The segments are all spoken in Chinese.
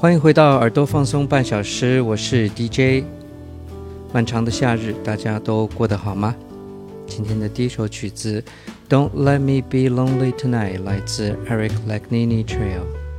欢迎回到耳朵放松半小时，我是 DJ。漫长的夏日，大家都过得好吗？今天的第一首曲子《Don't Let Me Be Lonely Tonight》来自 Eric Lagnini Trio。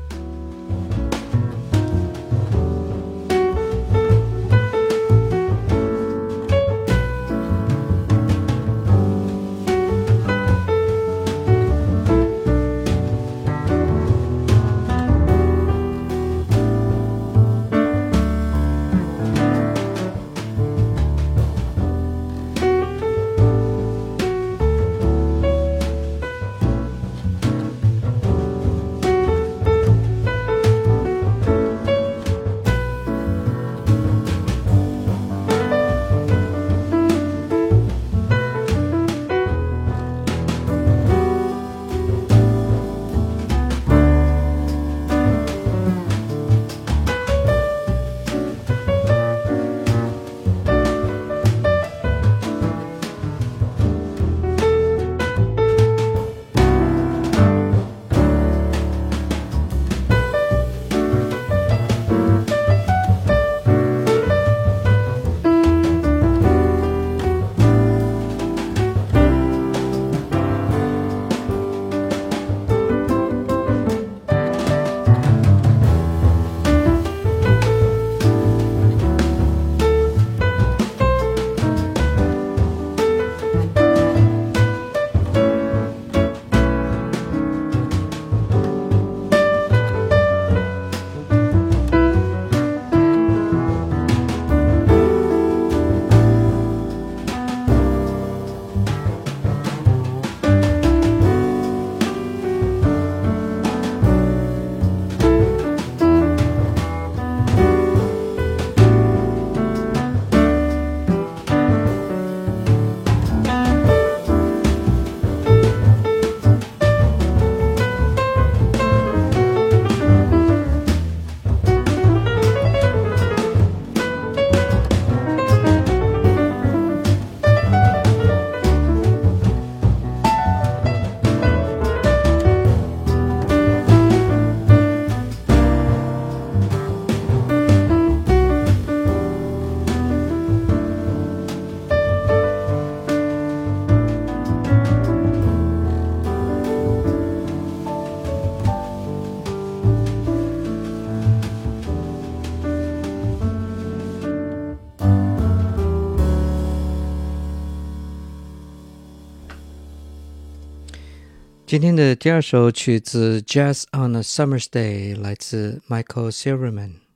今天的第二首曲子《Jazz on a Summer's Day》来自 Michael Silverman。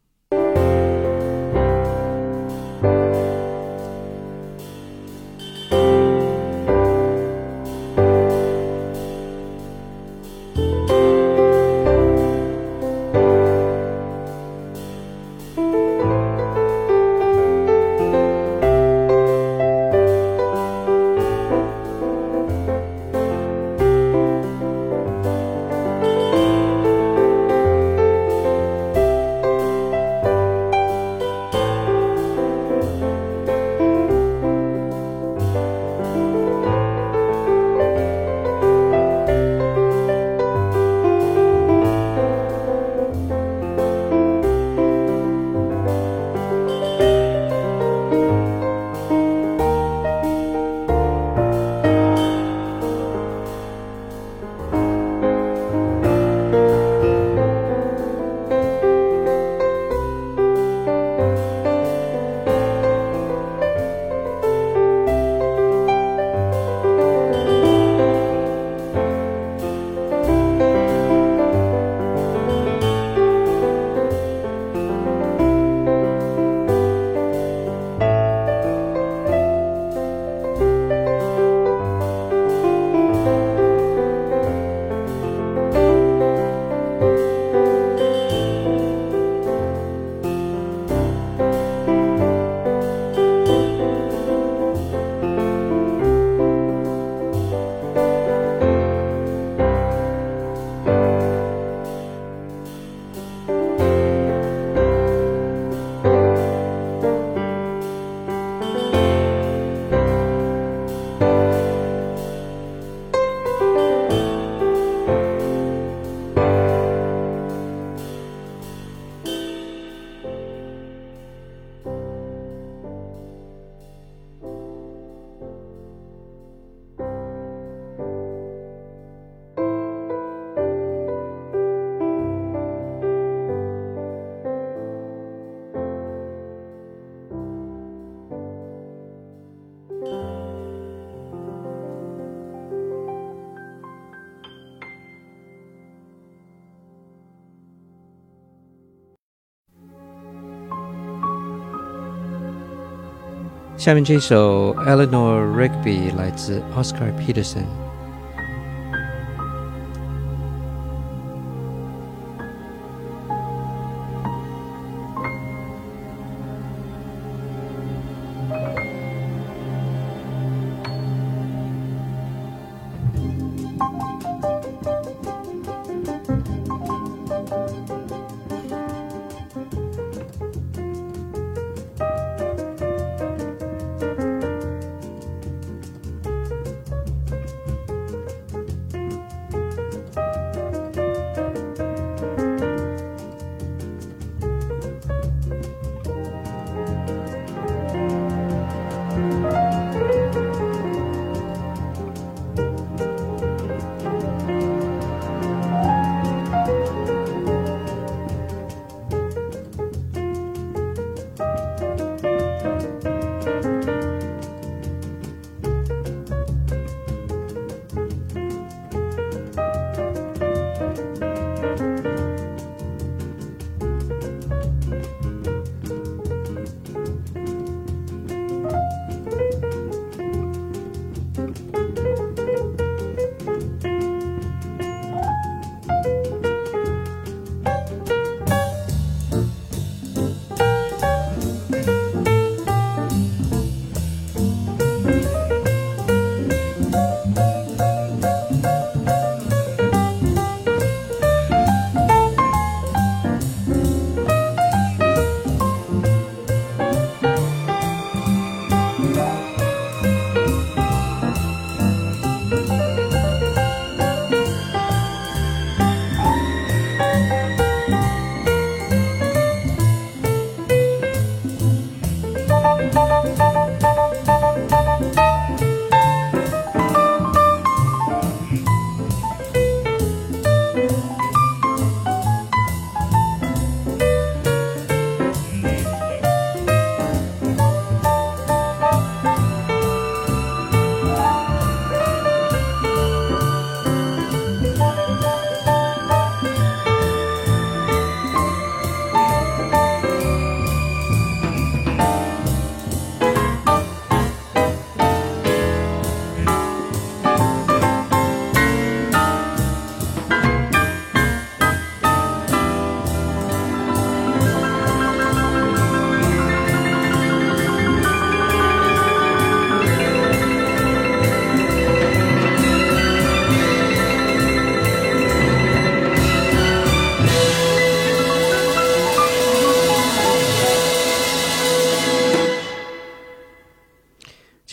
下面这首 Eleanor Rigby 来自 Oscar Peterson。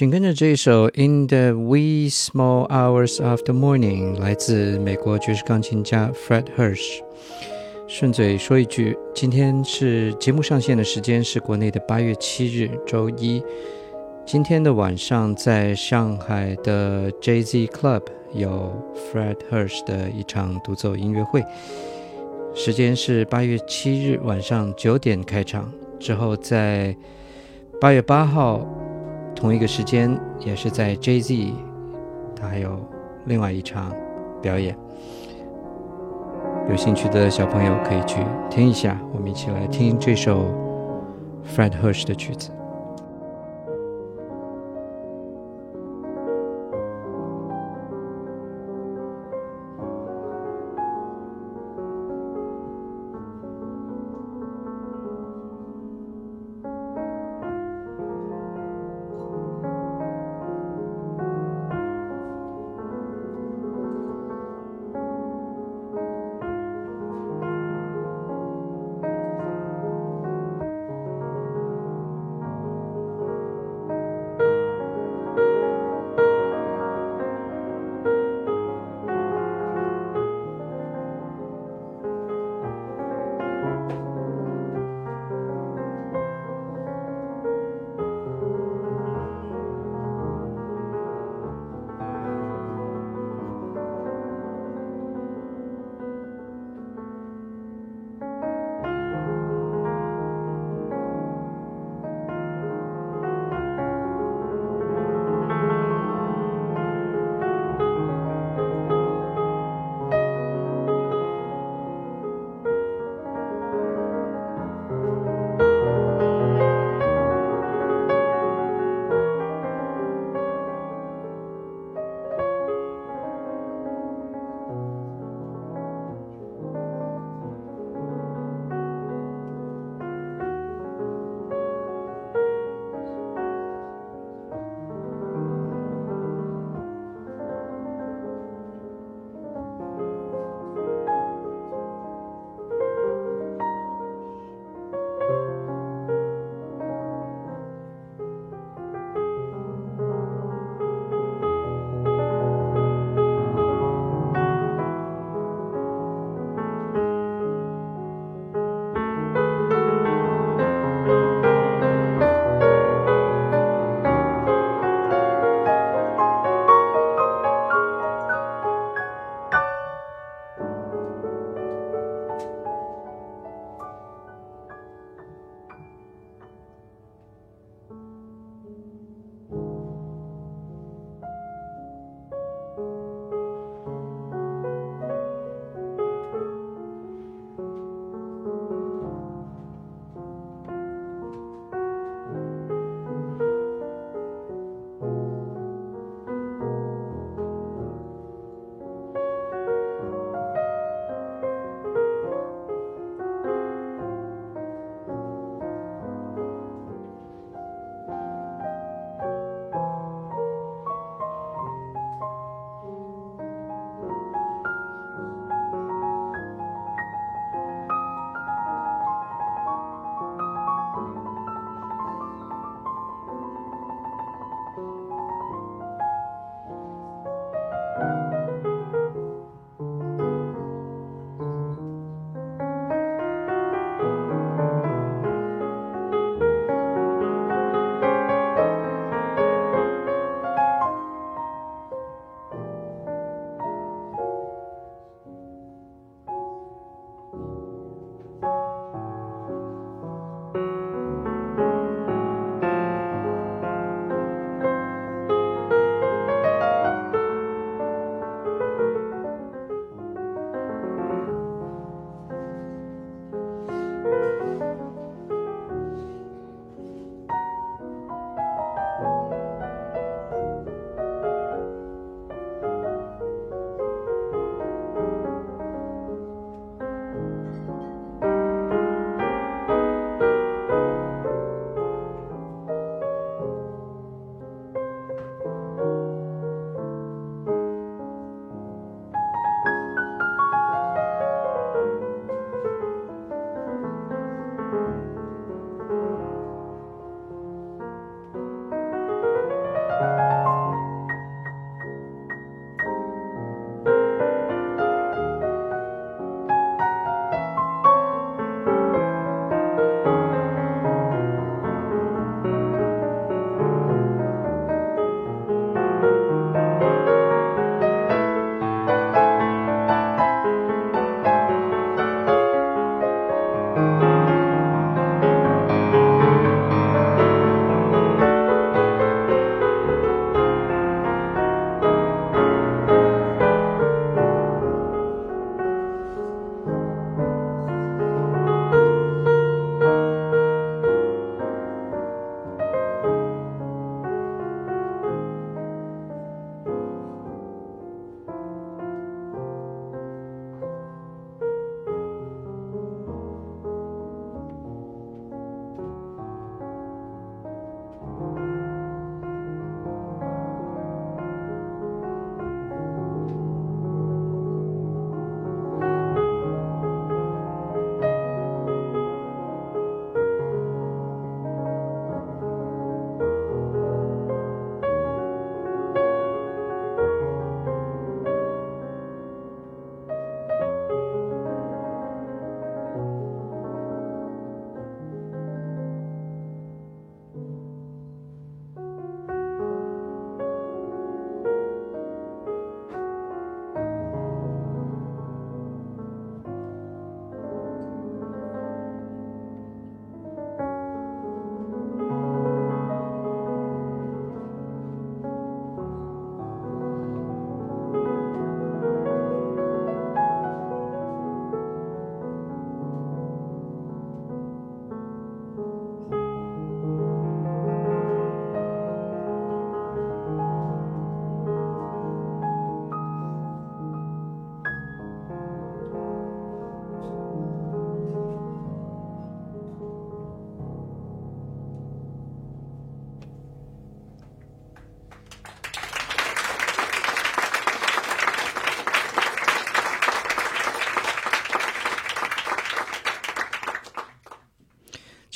紧跟着这一首《In the Wee Small Hours of the Morning》，来自美国爵士钢琴家 Fred Hirsch。顺嘴说一句，今天是节目上线的时间是国内的八月七日周一。今天的晚上，在上海的 Jay Z Club 有 Fred Hirsch 的一场独奏音乐会，时间是八月七日晚上九点开场，之后在八月八号。同一个时间，也是在 Jay Z，他还有另外一场表演。有兴趣的小朋友可以去听一下。我们一起来听这首 Fred Hirsch 的曲子。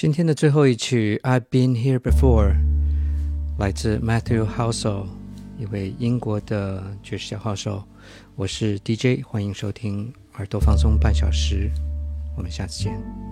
今天的最后一曲《I've Been Here Before》来自 Matthew Housel，一位英国的爵士小号手。我是 DJ，欢迎收听耳朵放松半小时，我们下次见。